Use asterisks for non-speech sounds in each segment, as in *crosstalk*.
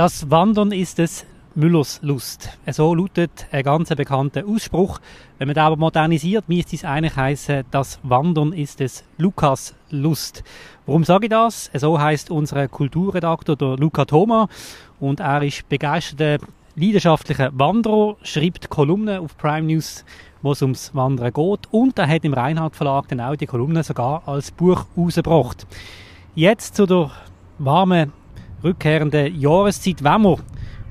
Das Wandern ist es Müllers Lust. So lautet ein ganz bekannter Ausspruch. Wenn man den aber modernisiert, müsste es eigentlich heißen, das Wandern ist es Lukas Lust. Warum sage ich das? So heißt unser Kulturredaktor, der Luca Thoma, und er ist begeisterter, leidenschaftlicher Wanderer, schreibt Kolumnen auf Prime News, wo es ums Wandern geht, und er hat im Reinhard Verlag dann auch die Kolumnen sogar als Buch rausgebracht. Jetzt zu der warmen, rückkehrenden Jahreszeit, wenn wir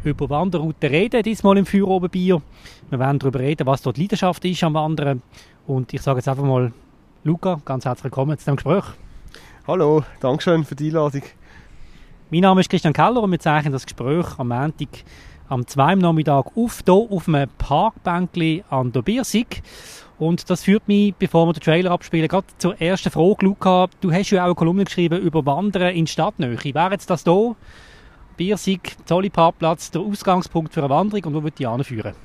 über Wanderrouten reden, diesmal im Feuerobenbier. Wir werden darüber reden, was dort Leidenschaft ist am Wandern. Und ich sage jetzt einfach mal, Luca, ganz herzlich willkommen zu dem Gespräch. Hallo, danke schön für die Einladung. Mein Name ist Christian Keller und wir zeichnen das Gespräch am Montag am 2. Nachmittag auf, hier auf einem Parkbänkli an der Biersig. Und das führt mich, bevor wir den Trailer abspielen, gerade zur ersten Frage, Luca. Du hast ja auch eine Kolumne geschrieben über Wandern in Stadtnähe. Wäre jetzt das hier Biersig, Zolli Parkplatz, der Ausgangspunkt für eine Wanderung und wo wird die anführen?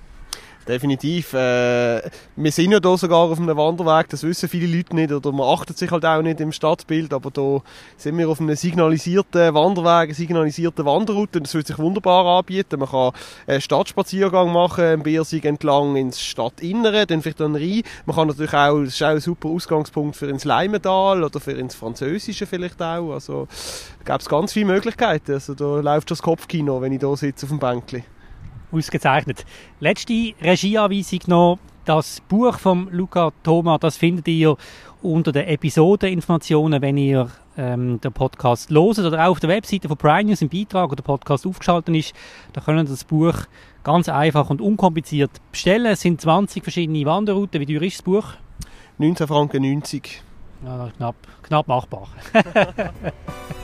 Definitiv. Äh, wir sind ja hier sogar auf einem Wanderweg, das wissen viele Leute nicht oder man achtet sich halt auch nicht im Stadtbild, aber hier sind wir auf einem signalisierten Wanderweg, einer signalisierten Wanderroute das würde sich wunderbar anbieten. Man kann einen Stadtspaziergang machen, einen Biersig entlang ins Stadtinnere, dann vielleicht dann rein. Man kann natürlich auch, das ist auch ein super Ausgangspunkt für ins Leimental oder für ins Französische vielleicht auch. Also da gibt es ganz viele Möglichkeiten. Also da läuft schon das Kopfkino, wenn ich hier sitze auf dem Bänkchen ausgezeichnet. Letzte Regieanweisung noch. Das Buch von Luca Thoma, das findet ihr unter den Episodeninformationen, wenn ihr ähm, den Podcast loset oder auch auf der Webseite von Prime News im Beitrag, wo der Podcast aufgeschaltet ist. Da können ihr das Buch ganz einfach und unkompliziert bestellen. Es sind 20 verschiedene Wanderrouten. Wie teuer ist das Buch? 19 Franken 90. Ja, knapp, knapp machbar. *laughs*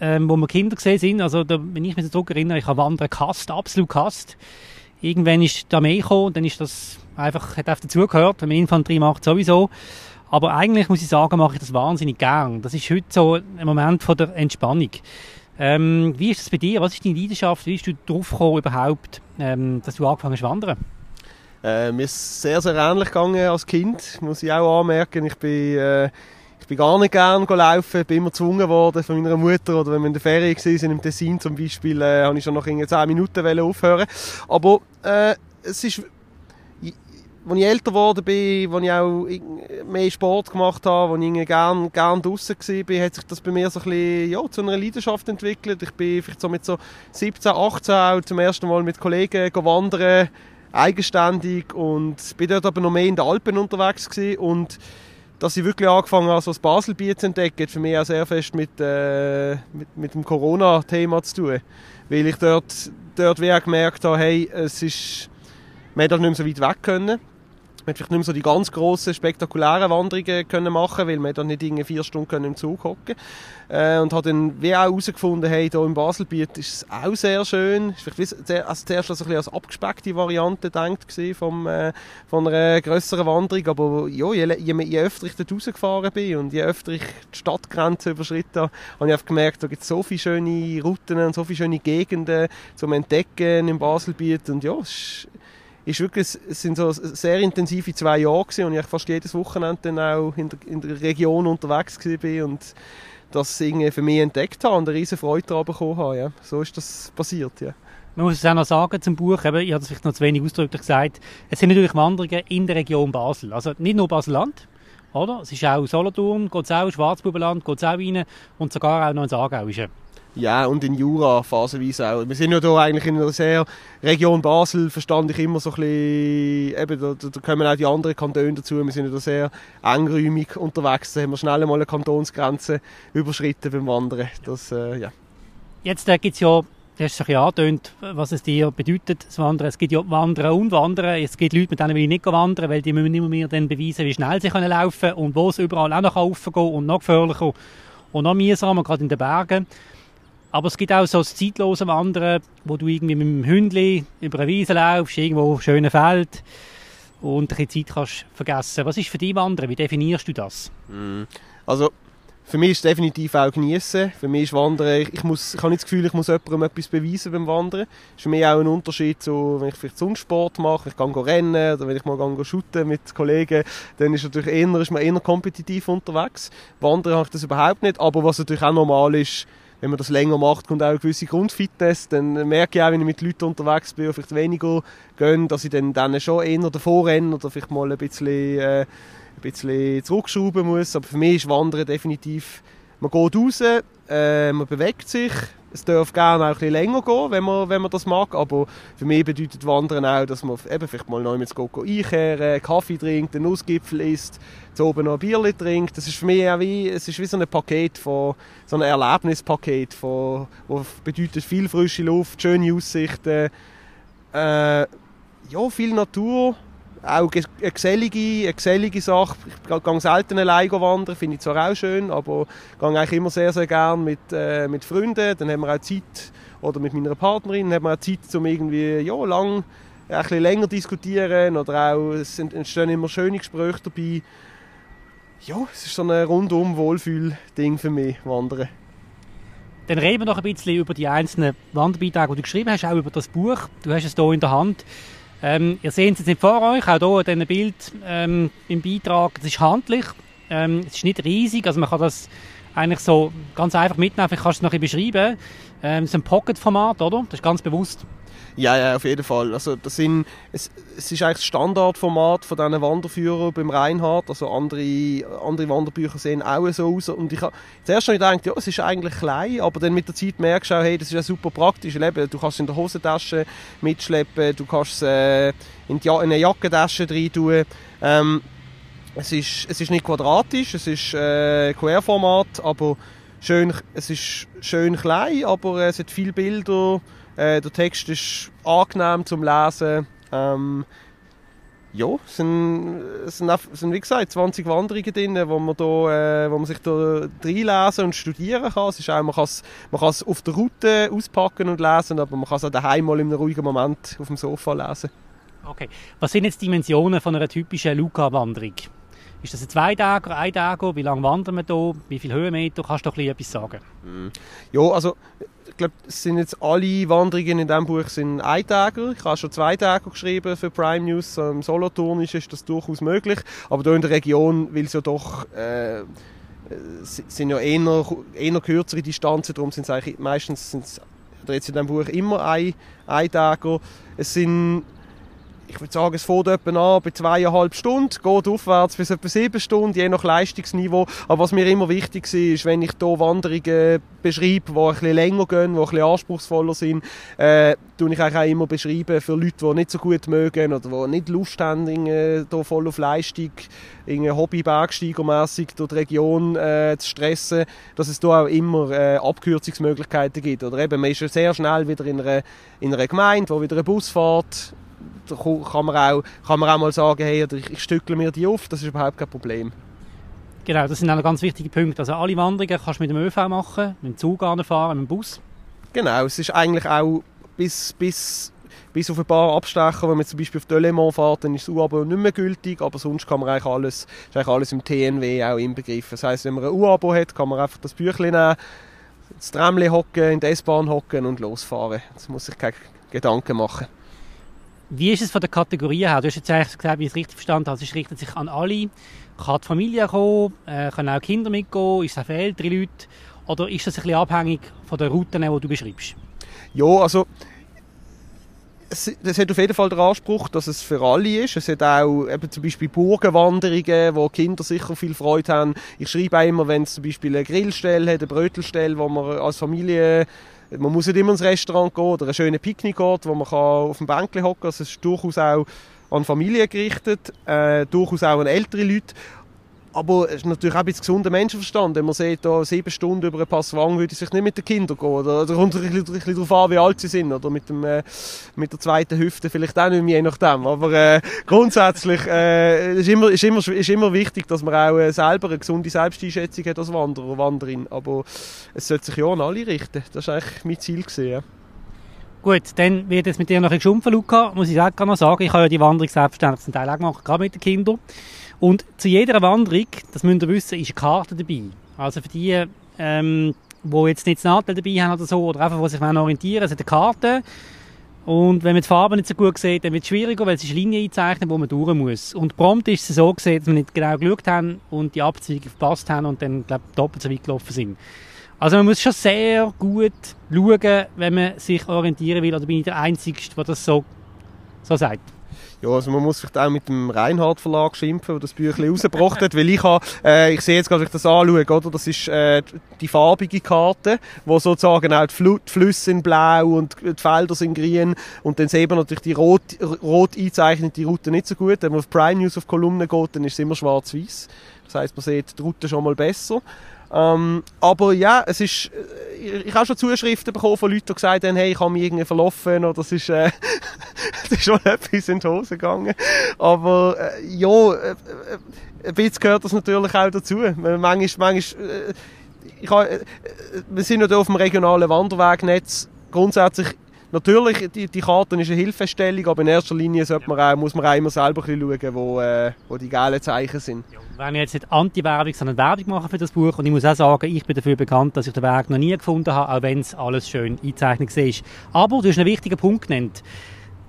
ähm, wo wir Kinder gesehen sind. Also da, wenn ich mich so zurückerinnere, ich habe Wandern gehasst, absolut gehasst. Irgendwann ist die Armee gekommen, dann ist das einfach, hat einfach dazugehört, wenn man Infanterie macht, sowieso. Aber eigentlich muss ich sagen, mache ich das wahnsinnig gern. Das ist heute so ein Moment von der Entspannung. Ähm, wie ist das bei dir? Was ist deine Leidenschaft? Wie bist du darauf gekommen, überhaupt, ähm, dass du angefangen hast zu wandern? Äh, mir ist sehr, sehr ähnlich gegangen als Kind, muss ich auch anmerken. Ich bin äh, ich bin gar nicht gern laufen, bin immer gezwungen worden von meiner Mutter oder wenn wir in der Ferien waren, im Tessin zum Beispiel, äh, habe ich schon nach 10 Minuten aufhören Aber äh, es ist, als ich älter geworden bin, als ich auch mehr Sport gemacht habe, als ich gern, gern draussen war, hat sich das bei mir so ein bisschen, ja, zu einer Leidenschaft entwickelt. Ich bin vielleicht so mit so 17, 18 auch zum ersten Mal mit Kollegen wandern, eigenständig und bin dort aber noch mehr in den Alpen unterwegs gewesen und dass ich wirklich angefangen habe, so das Baselbier zu entdecken, hat für mich auch sehr fest mit, äh, mit, mit dem Corona-Thema zu tun. Weil ich dort, dort wie auch gemerkt habe, hey, es ist, man hätte nicht mehr so weit weg können. Man hat vielleicht nicht mehr so die ganz grossen, spektakulären Wanderungen können machen weil man dann nicht irgendwie vier Stunden im Zug hocken äh, Und hat dann wie auch herausgefunden, hey, hier im Baselbiet ist es auch sehr schön. Ist vielleicht wie, also zuerst also ein als abgespeckte Variante gedacht vom, äh, von einer grösseren Wanderung. Aber ja, je, je, je öfter ich dort rausgefahren bin und je öfter ich die Stadtgrenze überschritten habe, habe ich gemerkt, da gibt es so viele schöne Routen und so viele schöne Gegenden zum Entdecken im Baselbiet. Und ja, es ist, ist wirklich, es sind so sehr intensive zwei Jahre gewesen und ich fast jedes Wochenende dann auch in der, in der Region unterwegs war und das irgendwie für mich entdeckt habe und eine riesen Freude daran bekommen habe. Ja. So ist das passiert, ja. Man muss es auch noch sagen zum Buch, eben, ich habe es vielleicht noch zu wenig ausdrücklich gesagt, es sind natürlich Wanderungen in der Region Basel. Also nicht nur Basel-Land, oder? Es ist auch Solothurn, auch, Schwarzbubenland auch rein und sogar auch noch ins Aargauische. Ja, und in Jura phasenweise auch. Wir sind ja hier eigentlich in einer sehr Region Basel, verstand ich immer so ein bisschen, eben, da, da kommen auch die anderen Kantone dazu. Wir sind ja da sehr engräumig unterwegs. Da haben wir schnell mal eine Kantonsgrenze überschritten beim Wandern. Das, äh, ja. Jetzt äh, gibt es ja Du hast es ja angetönt, was es dir bedeutet, das Wandern. Es gibt ja Wandern und Wandern. Es gibt Leute, mit denen will ich nicht wandern, weil die müssen immer mehr dann beweisen, wie schnell sie können laufen können und wo es überall auch noch raufgehen und noch gefährlicher und noch mühsamer, gerade in den Bergen. Aber es gibt auch so das zeitlose Wandern, wo du irgendwie mit dem Hündli über eine Wiese laufst, irgendwo auf schönen Feld und ein bisschen Zeit kannst vergessen. Was ist für dich Wandern? Wie definierst du das? Also für mich ist es definitiv auch genießen. Für mich ist Wandern, ich, muss, ich habe nicht das Gefühl, ich muss jemandem etwas beweisen beim Wandern. Das ist für mich auch ein Unterschied zu, wenn ich vielleicht Sonnensport mache, ich gehe rennen oder wenn ich mal gehe mit Kollegen, dann ist, natürlich eher, ist man eher kompetitiv unterwegs. Wandern habe ich das überhaupt nicht, aber was natürlich auch normal ist, wenn man das länger macht, kommt auch eine gewisse Grundfitness. Dann merke ich auch, wenn ich mit Leuten unterwegs bin, vielleicht weniger gehen, dass ich dann, dann schon eher davor renne oder vielleicht mal ein bisschen... Äh, ein bisschen zurückschrauben muss. Aber für mich ist Wandern definitiv, man geht raus, äh, man bewegt sich. Es darf gerne auch ein bisschen länger gehen, wenn man, wenn man das mag. Aber für mich bedeutet Wandern auch, dass man eben vielleicht mal neu mit Go einkehren, Kaffee trinkt, einen Nussgipfel isst, zu oben noch ein Bier trinkt. Das ist für mich auch wie, es ist wie so ein Paket von, so ein Erlebnispaket von, wo bedeutet viel frische Luft, schöne Aussichten, äh, ja, viel Natur auch eine gesellige, eine gesellige Sache. Ich gehe selten allein wandern, finde ich zwar auch schön, aber ich gehe eigentlich immer sehr, sehr gerne mit, äh, mit Freunden. Dann haben wir auch Zeit, oder mit meiner Partnerin, haben wir auch Zeit, um irgendwie ja, lang, ein bisschen länger diskutieren oder auch, es entstehen immer schöne Gespräche dabei. Ja, es ist so ein rundum Wohlfühl-Ding für mich, Wandern. Dann reden wir noch ein bisschen über die einzelnen Wanderbeiträge, die du geschrieben hast, auch über das Buch. Du hast es hier in der Hand. Ähm, ihr seht es jetzt nicht vor euch, auch hier in diesem Bild ähm, im Beitrag. Es ist handlich, ähm, es ist nicht riesig, also man kann das eigentlich so ganz einfach mitnehmen. Ich kann es noch ein bisschen beschreiben. Ähm, es ist ein Pocket-Format, oder? Das ist ganz bewusst. Ja, ja, auf jeden Fall. Also das sind, es, es ist eigentlich das Standardformat von diesen Wanderführern beim Reinhard. Also andere, andere Wanderbücher sehen auch so aus. Und ich habe zuerst schon gedacht, ja, es ist eigentlich klein, aber dann mit der Zeit merkst du auch, hey, das ist ja super praktisch. Eben, du kannst es in der Hosentasche mitschleppen, du kannst es äh, in, die, in eine Jackentasche rein tun. Ähm, es, ist, es ist nicht quadratisch, es ist äh, Querformat, aber schön, es ist schön klein, aber es hat viele Bilder äh, der Text ist angenehm zum Lesen. Ähm, ja, es sind, es sind, es sind wie gesagt 20 Wanderungen drin, wo man, da, äh, wo man sich da reinlesen und studieren kann. Es ist auch, man kann es man auf der Route auspacken und lesen, aber man kann es auch daheim mal in einem ruhigen Moment auf dem Sofa lesen. Okay. Was sind jetzt die Dimensionen von einer typischen Luca-Wanderung? Ist das ein Zweitager, ein Tager? Wie lange wandern wir hier? Wie viele Höhenmeter? Kannst du doch etwas sagen? Mm. Ja, also ich glaube, es sind jetzt alle Wanderungen in diesem Buch sind Eintager. Ich habe schon zwei Tage geschrieben für Prime News. Im Solothurn ist das durchaus möglich. Aber hier in der Region, weil es ja doch äh, sind ja eher, eher kürzere Distanzen, darum sind es meistens sind's, oder jetzt in diesem Buch immer ein, Eintager. Es sind ich würde sagen, es fängt etwa an bei zweieinhalb Stunden, geht aufwärts bis etwa sieben Stunden, je nach Leistungsniveau. Aber was mir immer wichtig ist, wenn ich hier Wanderungen beschreibe, die ein bisschen länger gehen, die ein bisschen anspruchsvoller sind, äh, tue ich auch immer beschreiben für Leute, die nicht so gut mögen oder die nicht Lust haben, hier voll auf Leistung, Hobby-Bergsteigermässig durch die Region äh, zu stressen, dass es hier auch immer äh, Abkürzungsmöglichkeiten gibt. Oder eben, man ist ja sehr schnell wieder in einer, in einer Gemeinde, wo wieder eine Bus fährt, da kann man auch, kann man auch mal sagen, hey, ich, ich stückle mir die auf, das ist überhaupt kein Problem. Genau, das sind auch ganz wichtige Punkte. Also alle Wanderungen kannst du mit dem ÖV machen, mit dem Zug fahren, mit dem Bus. Genau, es ist eigentlich auch bis, bis, bis auf ein paar Abstecher, wenn man zum Beispiel auf Delemont fährt, dann ist das U-Abo nicht mehr gültig, aber sonst kann man eigentlich alles, ist eigentlich alles im TNW auch inbegriffen. Das heisst, wenn man ein U-Abo hat, kann man einfach das Büchlein nehmen, ins Tramli hocken, in die S-Bahn hocken und losfahren. Das muss sich keine Gedanken machen. Wie ist es von der Kategorie her? Du hast jetzt eigentlich gesagt, wie ich es richtig verstanden habe, es richtet sich an alle. Kann die Familie kommen? Äh, können auch Kinder mitgehen? Ist es für ältere Leute? Oder ist das ein bisschen abhängig von den Routen, die du beschreibst? Ja, also es, es hat auf jeden Fall den Anspruch, dass es für alle ist. Es hat auch eben zum Beispiel Burgenwanderungen, wo Kinder sicher viel Freude haben. Ich schreibe auch immer, wenn es zum Beispiel eine Grillstelle hat, eine Brötelstelle, wo man als Familie man muss nicht immer ins Restaurant gehen oder einen schönen Picknickort, wo man kann auf dem Bänkchen hocken kann. Also es ist durchaus auch an Familien gerichtet, äh, durchaus auch an ältere Leute. Aber es ist natürlich auch ein bisschen gesunder Menschenverstand. Wenn man sieht, da sieben Stunden über ein Passwang würde ich sich nicht mit den Kindern gehen. Oder, oder kommt ein bisschen, ein bisschen darauf an, wie alt sie sind. Oder mit, dem, äh, mit der zweiten Hüfte vielleicht auch nicht mehr, je nachdem. Aber äh, grundsätzlich äh, ist, immer, ist, immer, ist immer wichtig, dass man auch äh, selber eine gesunde Selbsteinschätzung hat als Wanderer oder Wanderin. Aber es sollte sich ja an alle richten. Das war eigentlich mein Ziel. Gewesen, ja. Gut, dann wird es mit dir noch ein geschumpfen, Luca. Muss ich auch noch sagen, ich habe ja die Wanderung selbstständig zum Teil auch gemacht, gerade mit den Kindern. Und zu jeder Wanderung, das müsst ihr wissen, ist eine Karte dabei. Also für die, ähm, die jetzt nicht das Nadel dabei haben oder so, oder einfach, die sich orientieren es hat eine Karte. Und wenn man die Farbe nicht so gut sieht, dann wird es schwieriger, weil es ist Linie einzeichnet, wo man durch muss. Und prompt ist es so gesehen, dass wir nicht genau geschaut haben und die Abzweigung verpasst haben und dann, glaube doppelt so weit gelaufen sind. Also man muss schon sehr gut schauen, wenn man sich orientieren will, oder bin ich der Einzige, der das so, so sagt? Ja, also man muss vielleicht auch mit dem Reinhard Verlag schimpfen, der das Büchlein rausgebracht hat, weil ich habe, äh, ich sehe jetzt gerade, wenn ich das anschaue, oder? Das ist äh, die farbige Karte, wo sozusagen auch die, Fl die Flüsse in blau und die Felder sind grün und dann sieht man natürlich die rot, rot einzeichnete Route nicht so gut. Wenn man auf Prime News auf Kolumnen geht, dann ist es immer schwarz-weiß. Das heißt, man sieht die Route schon mal besser. Ähm, aber ja, es ist, äh, ich, habe schon Zuschriften bekommen von Leuten, die gesagt haben, hey, ich habe mich irgendwie verlaufen oder das ist, äh, *laughs* das ist schon etwas in die Hose gegangen. Aber äh, ja, äh, äh, ein bisschen gehört das natürlich auch dazu. Manchmal, manchmal äh, ich habe, äh, wir sind ja auf dem regionalen Wanderwegnetz. Grundsätzlich Natürlich, die, die Karte ist eine Hilfestellung, aber in erster Linie man auch, muss man auch immer selber schauen, wo, äh, wo die gelben Zeichen sind. Ja, wenn ich jetzt nicht Anti-Werbung, sondern Werbung mache für das Buch, und ich muss auch sagen, ich bin dafür bekannt, dass ich den Weg noch nie gefunden habe, auch wenn es alles schön eingezeichnet ist. Aber du hast einen wichtigen Punkt genannt.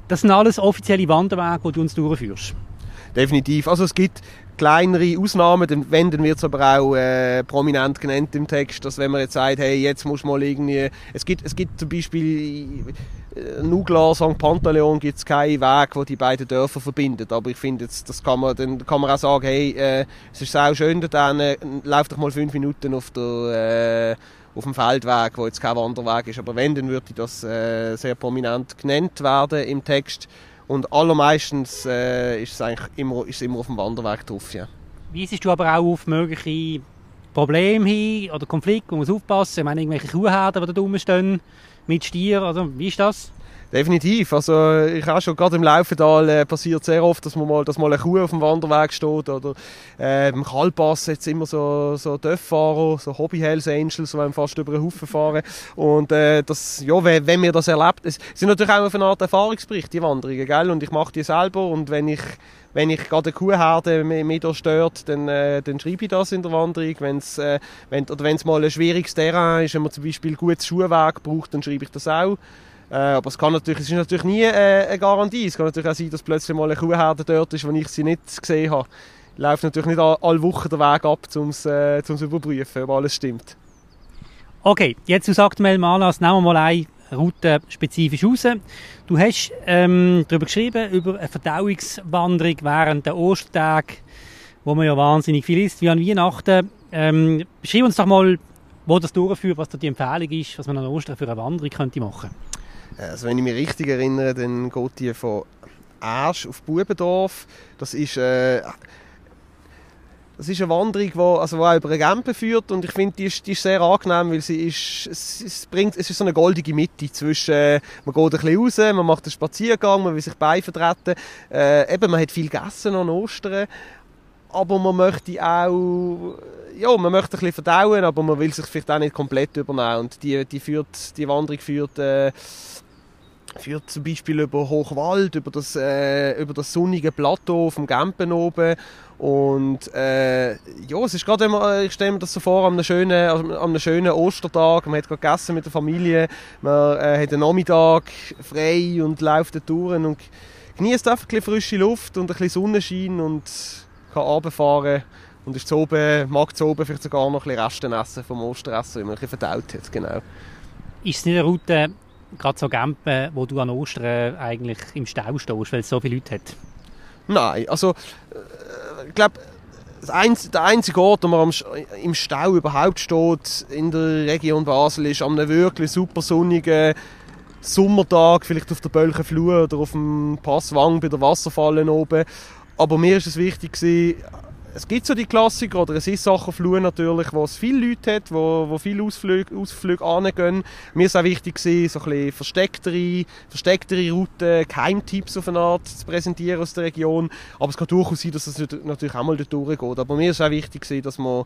Das sind alles offizielle Wanderwege, die du uns durchführst. Definitiv. Also es gibt kleinere Ausnahmen, dann wird es aber auch äh, prominent genannt im Text, dass wenn man jetzt sagt, hey, jetzt muss mal irgendwie, es gibt, es gibt zum Beispiel äh, Nugla, St. Pantaleon gibt es keinen Weg, der die beiden Dörfer verbindet, aber ich finde jetzt, das kann man, dann kann man auch sagen, hey, äh, es ist auch schön, dann äh, lauf doch mal fünf Minuten auf der, äh, auf dem Feldweg, wo jetzt kein Wanderweg ist, aber wenn, dann würde das äh, sehr prominent genannt werden im Text und allermeistens äh, ist es eigentlich immer, ist immer auf dem Wanderweg drauf. Ja. Wie siehst du aber auch auf mögliche Probleme hin oder Konflikte, wo man aufpassen Ich meine, irgendwelche Kuhherden, die da rumstehen mit Stier, also wie ist das? Definitiv. Also ich auch schon gerade im Laufental äh, passiert sehr oft, dass man mal, dass mal eine Kuh auf dem Wanderweg steht oder äh, im Kalpass jetzt immer so so Dörffahrer, so Hobby Hells Angels, die fast über den Haufen fahren und äh, das ja, wenn, wenn mir das erlebt, es sind natürlich auch auf eine Art Erfahrungsbericht die Wanderungen, gell? Und ich mache die selber und wenn ich wenn ich gerade eine Kuhherde mich da stört, dann, äh, dann schreibe ich das in der Wanderung. Wenn's, äh, wenn, es mal ein schwieriges Terrain ist, wenn man zum Beispiel gutes Schuhweg braucht, dann schreibe ich das auch. Äh, aber es, kann natürlich, es ist natürlich nie äh, eine Garantie. Es kann natürlich auch sein, dass plötzlich mal eine Kuhherde dort ist, wo ich sie nicht gesehen habe. Laufe natürlich nicht alle Wochen den Weg ab, um es äh, zu überprüfen, ob alles stimmt. Okay, jetzt aus aktuellem Anlass nehmen wir mal eine Route spezifisch raus. Du hast ähm, darüber geschrieben, über eine Verdauungswanderung während der Ostertage, wo man ja wahnsinnig viel isst, wie an Weihnachten. Ähm, beschreib uns doch mal, wo das durchführt, was da die Empfehlung ist, was man an Ostern für eine Wanderung könnte machen könnte. Also wenn ich mich richtig erinnere, dann geht die von Asch auf Bubendorf. Das ist, äh, das ist eine Wanderung, die also, auch über eine Gempe führt. Und ich finde, die ist, die ist sehr angenehm, weil sie ist, es, bringt, es ist so eine goldige Mitte zwischen, äh, man geht ein bisschen raus, man macht einen Spaziergang, man will sich beivertreten, äh, eben, man hat viel gegessen an Ostern, aber man möchte auch, ja, man möchte ein bisschen verdauen, aber man will sich vielleicht auch nicht komplett übernehmen. Und die, die führt, die Wanderung führt, äh, führt zum Beispiel über Hochwald, über das, äh, über das sonnige Plateau vom Gempen oben. Und äh, ja, es ist gerade immer, ich stelle mir das so vor, an einem schönen, also an einem schönen Ostertag, man hat gerade gegessen mit der Familie, man äh, hat einen Nachmittag frei und läuft da durch und genießt einfach ein frische Luft und ein bisschen Sonnenschein und kann runterfahren. Und ist oben, mag zu oben vielleicht sogar noch ein bisschen Resten essen vom Osteressen, wenn man ein bisschen verdaut hat, genau. Ist es nicht eine Route, gerade so Gempen, wo du an Ostern eigentlich im Stau stehst, weil es so viele Leute hat? Nein, also äh, ich glaube, der einzige Ort, wo man im Stau überhaupt steht in der Region Basel, ist an einem wirklich super sonnigen Sommertag, vielleicht auf der Bölchenflur oder auf dem Passwang bei der Wasserfallen oben. Aber mir ist es wichtig gewesen, es gibt so die Klassiker, oder es ist Sachenflur natürlich, wo es viele Leute hat, wo, wo viele Ausflüge, Ausflüge angehen. Mir ist auch wichtig so ein bisschen verstecktere, verstecktere Routen, Geheimtipps auf eine Art zu präsentieren aus der Region. Aber es kann durchaus sein, dass es natürlich auch mal durchgeht. Aber mir ist auch wichtig dass man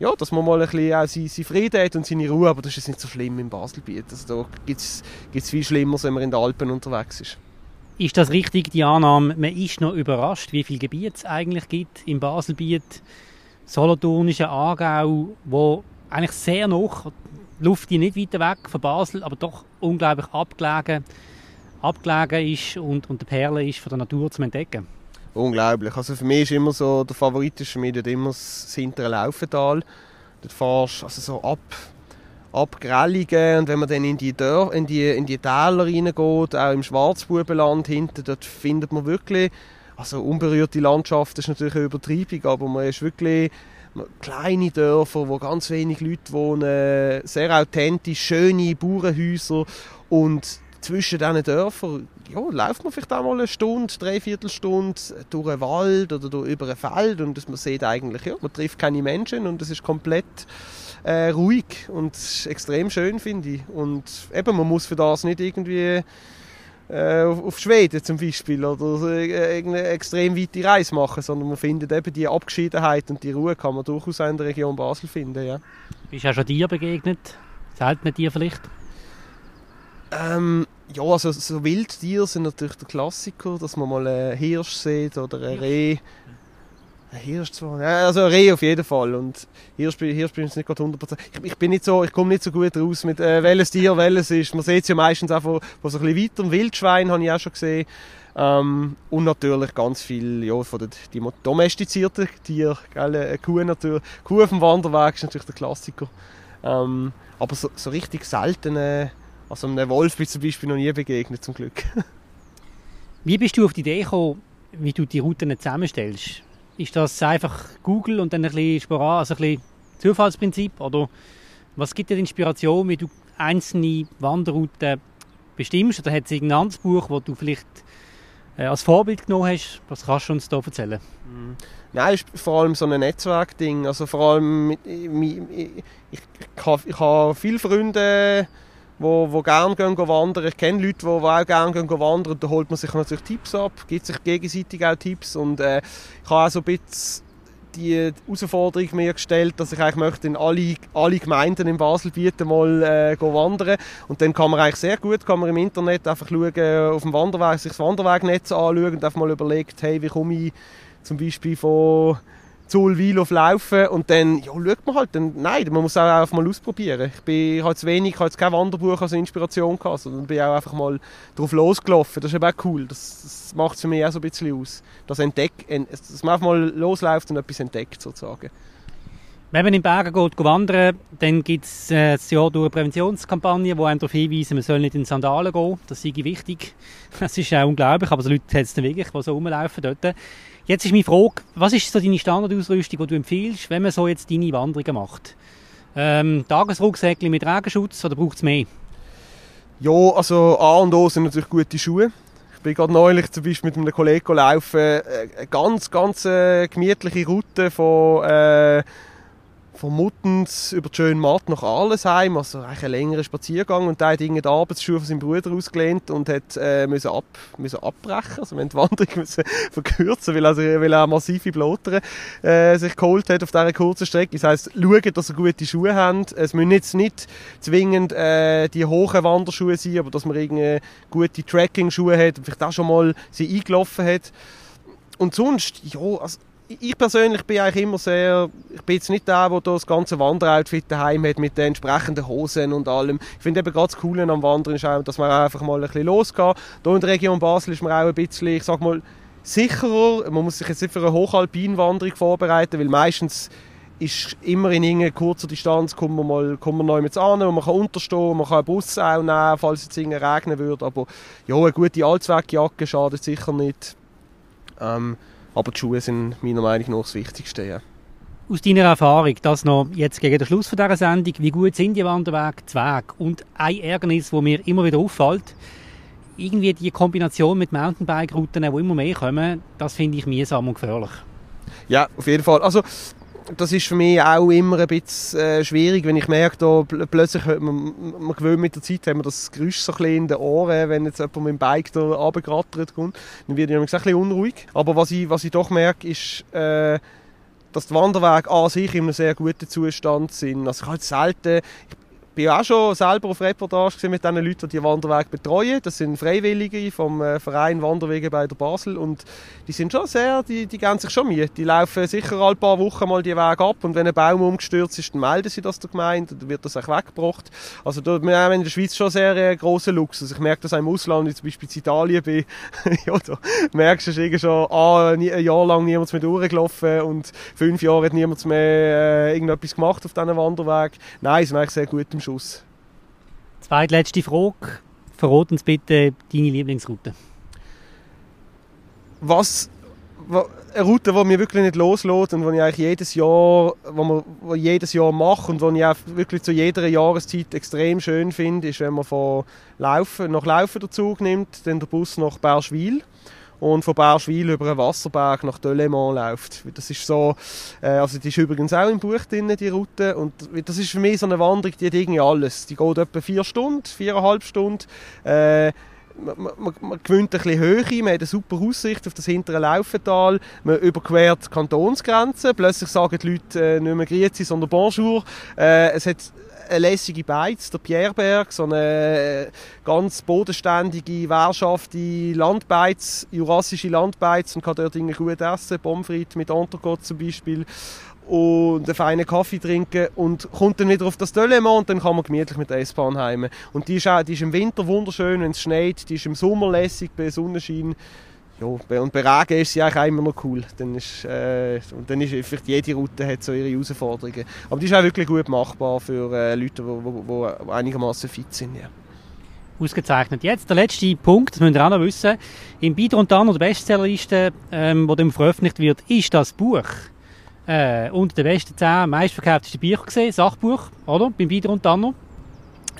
ja, dass man mal ein bisschen auch seinen, seinen Frieden hat und seine Ruhe, aber das ist nicht so schlimm im Baselbiet. Also da gibt es viel Schlimmeres, wenn man in den Alpen unterwegs ist. Ist das richtig, die Annahme, man ist noch überrascht, wie viele Gebiete es eigentlich gibt im Baselbiet, Solothurnische Aargau, wo eigentlich sehr noch, Luft nicht weiter weg von Basel, aber doch unglaublich abgelegen, abgelegen ist und, und der Perle ist von der Natur zu entdecken? Unglaublich. Also für mich ist immer so, der Favorit ist für immer das hintere Laufental. Dort fährst du also so ab Abgrellungen. Und wenn man dann in die, Dör in die, in die Täler reingeht, auch im Schwarzbubenland hinten, dort findet man wirklich, also unberührte Landschaft ist natürlich eine Übertreibung, aber man ist wirklich kleine Dörfer, wo ganz wenig Leute wohnen, sehr authentisch, schöne Bauernhäuser. Und zwischen diesen Dörfern ja, läuft man vielleicht auch mal eine Stunde, dreiviertel Stunde durch einen Wald oder durch, über ein Feld. Und man sieht eigentlich, ja, man trifft keine Menschen und es ist komplett äh, ruhig und extrem schön, finde ich. Und eben, man muss für das nicht irgendwie äh, auf, auf, Schweden zum Beispiel oder äh, irgendeine extrem weite Reise machen, sondern man findet eben die Abgeschiedenheit und die Ruhe kann man durchaus in der Region Basel finden, ja. Bist du auch schon dir begegnet? Seltene Tier vielleicht? Ähm, ja, also so Wildtiere sind natürlich der Klassiker, dass man mal einen Hirsch sieht oder ein Reh. Ein Hirsch zwar, ja, also ein Reh auf jeden Fall. Und Hirsch, Hirsch bin ich nicht gerade 100%. Ich, ich bin nicht so, ich komme nicht so gut raus mit äh, welches Tier welches ist. Man sieht es ja meistens auch von, von so ein bisschen weiter. Wildschwein habe ich auch schon gesehen. Ähm, und natürlich ganz viel ja, von den die domestizierten Tieren. Kuh, natürlich. Kuh auf dem Wanderweg ist natürlich der Klassiker. Ähm, aber so, so richtig seltene also einem Wolf bin ich zum Beispiel noch nie begegnet, zum Glück. *laughs* wie bist du auf die Idee gekommen, wie du die Routen zusammenstellst? Ist das einfach Google und dann ein bisschen Sporar, also ein bisschen Zufallsprinzip? Oder was gibt dir die Inspiration, wie du einzelne Wanderrouten bestimmst? Oder hat es irgendein anderes Buch, das du vielleicht äh, als Vorbild genommen hast? Was kannst du uns da erzählen? Mhm. Nein, ist vor allem so ein Netzwerkding. Also vor allem, mit, ich, ich, ich, ich habe viele Freunde, wo, wo gerne gehen wandern. Ich kenne Leute, die, auch gerne gehen wandern. Da holt man sich natürlich Tipps ab, gibt sich gegenseitig auch Tipps. Und äh, ich habe auch so ein bisschen die Herausforderung mir gestellt, dass ich eigentlich möchte in alle, alle Gemeinden in Baselbiet mal äh, wandern. Und dann kann man eigentlich sehr gut, kann man im Internet einfach schauen, auf dem Wanderweg, sich das Wanderwegnetz anschauen und einfach mal überlegt, hey, wie komme ich zum Beispiel von Zulwil auf Laufen und dann ja, schaut man halt, dann, nein, man muss auch einfach mal ausprobieren. Ich bin halt zu wenig, ich habe jetzt kein Wanderbuch als Inspiration gehabt, sondern bin auch einfach mal drauf losgelaufen. Das ist eben auch cool, das, das macht es für mich auch so ein bisschen aus. Das Entdeck, dass man einfach mal losläuft und etwas entdeckt sozusagen. Wenn man in Bergen geht, wandern, dann gibt es äh, das Jahr durch eine Präventionskampagne, die einem darauf hinweisen, man soll nicht in Sandalen gehen. Das ist wichtig. *laughs* Das ist auch unglaublich, aber so Leute hat es dann wirklich, die so rumlaufen dort. Jetzt ist meine Frage, was ist so deine Standardausrüstung, die du empfiehlst, wenn man so jetzt deine Wanderungen macht? Ähm, Tagesrucksäckchen mit Regenschutz oder braucht es mehr? Ja, also A und O sind natürlich gute Schuhe. Ich bin gerade neulich zum Beispiel mit einem Kollegen laufen, äh, eine ganz, ganz äh, gemütliche Route von äh, von über die schöne Matt nach Arlesheim, also eigentlich ein längerer Spaziergang und der hat die Arbeitsschuhe von seinem Bruder ausgelehnt und hat äh, müssen ab, müssen abbrechen, also wir haben die Wanderung *laughs* verkürzen, weil, also, weil er massive Blotere äh, sich geholt hat auf dieser kurzen Strecke. Das heisst, schauen, dass er gute Schuhe haben. Es müssen jetzt nicht zwingend äh, die hohen Wanderschuhe sein, aber dass man irgendwie gute Tracking-Schuhe hat und vielleicht auch schon mal sie eingelaufen hat. Und sonst, ja, also ich persönlich bin eigentlich immer sehr, ich bin jetzt nicht der, der das ganze Wanderoutfit daheim hat mit den entsprechenden Hosen und allem. Ich finde eben gerade das Coole am Wandern ist auch, dass man einfach mal ein bisschen losgeht. Hier in der Region Basel ist man auch ein bisschen, ich sag mal, sicherer. Man muss sich jetzt nicht für eine Hochalpinwanderung vorbereiten, weil meistens ist immer in irgendeiner kurzer Distanz kommt man mal kommt man neu mit an und man kann unterstehen, man kann einen Bus auch nehmen, falls es regnen würde. Aber ja, eine gute Allzweckjacke schadet sicher nicht. Ähm, aber die Schuhe sind meiner Meinung nach das Wichtigste. Ja. Aus deiner Erfahrung, das noch jetzt gegen den Schluss von dieser Sendung, wie gut sind die Wanderwege zu Weg? Und ein Ärgernis, das mir immer wieder auffällt, irgendwie die Kombination mit Mountainbike-Routen, die immer mehr kommen, das finde ich mühsam und gefährlich. Ja, auf jeden Fall. Also das ist für mich auch immer ein bisschen äh, schwierig, wenn ich merke, da pl plötzlich hört man, man gewöhnt mit der Zeit, haben wir das Geräusch so ein in den Ohren, wenn jetzt jemand mit dem Bike da runtergerattert kommt, dann wird ich ein bisschen unruhig. Aber was ich, was ich doch merke, ist, äh, dass die Wanderwege an sich in einem sehr guten Zustand sind. Also ich habe selten, ich bin auch schon selber auf Reportage mit den Leuten, die die Wanderwege betreuen. Das sind Freiwillige vom äh, Verein Wanderwege bei der Basel und die sind schon sehr, die, die geben sich schon Mühe. Die laufen sicher alle paar Wochen mal die Wege ab und wenn ein Baum umgestürzt ist, dann melden sie das der Gemeinde, dann wird das auch weggebracht. Also da, wir haben in der Schweiz schon sehr äh, grossen Luxus. Ich merke das auch im Ausland, wie zum Beispiel in Italien bin, *laughs* ja, da merkst du irgendwie schon, ah, ein Jahr lang niemand mehr durchgelaufen und fünf Jahre hat niemand mehr äh, irgendetwas gemacht auf diesen Wanderweg. Nein, sind eigentlich sehr gut im Schuss. Zweitletzte Frage. Verrat uns bitte deine Lieblingsroute. Was, eine Route, die mich wirklich nicht loslässt und die ich eigentlich jedes Jahr, wo man, wo jedes Jahr mache und die ich auch wirklich zu jeder Jahreszeit extrem schön finde, ist, wenn man von Laufen, nach Laufen den Zug nimmt, dann der Bus nach Berschwil und von Bauschwil über einen Wasserberg nach Delemont läuft. Das ist so, äh, also die ist übrigens auch im Buch drin, die Route und das ist für mich so eine Wanderung, die hat irgendwie alles. Die geht etwa vier Stunden, viereinhalb Stunden. Äh, man, man, man, gewinnt ein bisschen Höhe, man hat eine super Aussicht auf das hintere Laufental, man überquert die Kantonsgrenzen, plötzlich sagen die Leute äh, nicht mehr Grüezi, sondern Bonjour. Äh, es hat lässige Beiz, der Pierreberg, so eine äh, ganz bodenständige, wehrschafte Landbeiz, jurassische Landbeiz und kann dort gut essen, Pommes mit Entrecote zum Beispiel. Und einen feinen Kaffee trinken und kommt dann wieder auf das Delemont und dann kann man gemütlich mit der S-Bahn heim. Und die ist, auch, die ist im Winter wunderschön, wenn es schneit, die ist im Sommer lässig bei Sonnenschein ja, und bei Regen ist sie eigentlich immer noch cool. Dann ist, äh, und dann ist vielleicht jede Route hat so ihre Herausforderungen. Aber die ist auch wirklich gut machbar für äh, Leute, die einigermaßen fit sind. Ja. Ausgezeichnet. Jetzt der letzte Punkt, das müsst ihr auch noch wissen. Im Beitrag und der Bestsellerliste, ähm, wo veröffentlicht wird, ist das Buch äh, unter den besten 10 meistverkauftesten Bücher gesehen, Sachbuch, oder? Beim Beitrag und Tanner.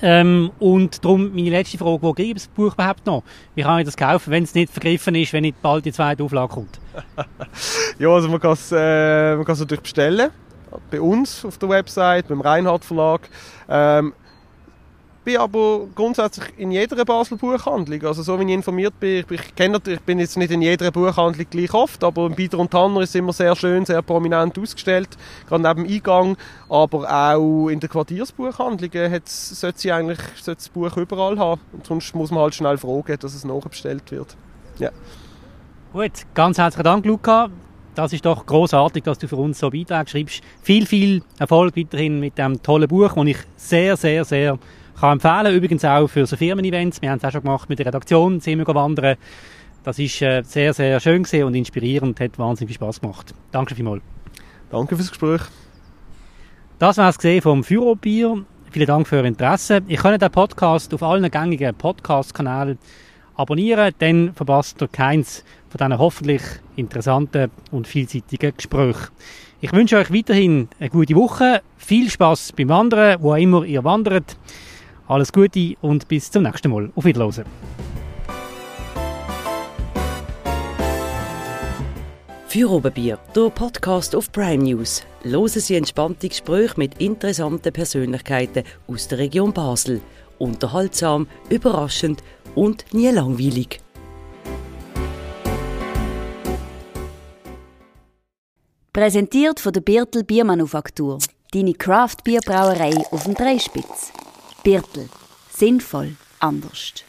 Ähm, und darum meine letzte Frage, wo gibt es das Buch überhaupt noch? Wie kann ich das kaufen, wenn es nicht vergriffen ist, wenn nicht bald die zweite Auflage kommt? *laughs* ja, also man kann es äh, natürlich bestellen. Bei uns auf der Website, beim Reinhard Verlag. Ähm, bin aber grundsätzlich in jeder Basel Buchhandlung. Also so wie ich informiert bin, ich, kenne natürlich, ich bin jetzt nicht in jeder Buchhandlung gleich oft, aber im Bieder und Tanner ist immer sehr schön, sehr prominent ausgestellt, gerade neben dem Eingang, aber auch in den Quartiersbuchhandlungen sollte, sie eigentlich, sollte das Buch überall haben. Und sonst muss man halt schnell fragen, dass es nachbestellt wird. Ja. Gut, ganz herzlichen Dank, Luca. Das ist doch großartig, dass du für uns so Beiträge schreibst. Viel, viel Erfolg weiterhin mit dem tollen Buch, das ich sehr, sehr, sehr kann empfehlen. Übrigens auch für so Firmen-Events. Wir haben es auch schon gemacht mit der Redaktion, sind wir wandern. Das ist äh, sehr, sehr schön und inspirierend, hat wahnsinnig viel Spaß gemacht. Danke vielmals. Danke fürs Gespräch. Das war es vom Führerbier. Vielen Dank für Ihr Interesse. Ich könnt den Podcast auf allen gängigen Podcast-Kanälen abonnieren, dann verpasst ihr keins von diesen hoffentlich interessanten und vielseitigen Gesprächen. Ich wünsche euch weiterhin eine gute Woche, viel Spaß beim Wandern, wo immer ihr wandert. Alles Gute und bis zum nächsten Mal. Auf Wiedersehen. Für Oberbier, der Podcast auf Prime News. Hören Sie entspannte Gespräche mit interessanten Persönlichkeiten aus der Region Basel. Unterhaltsam, überraschend und nie langweilig. Präsentiert von der Birtel Biermanufaktur. Deine Craft Bierbrauerei auf dem Dreispitz. Birtel. Sinnvoll anders.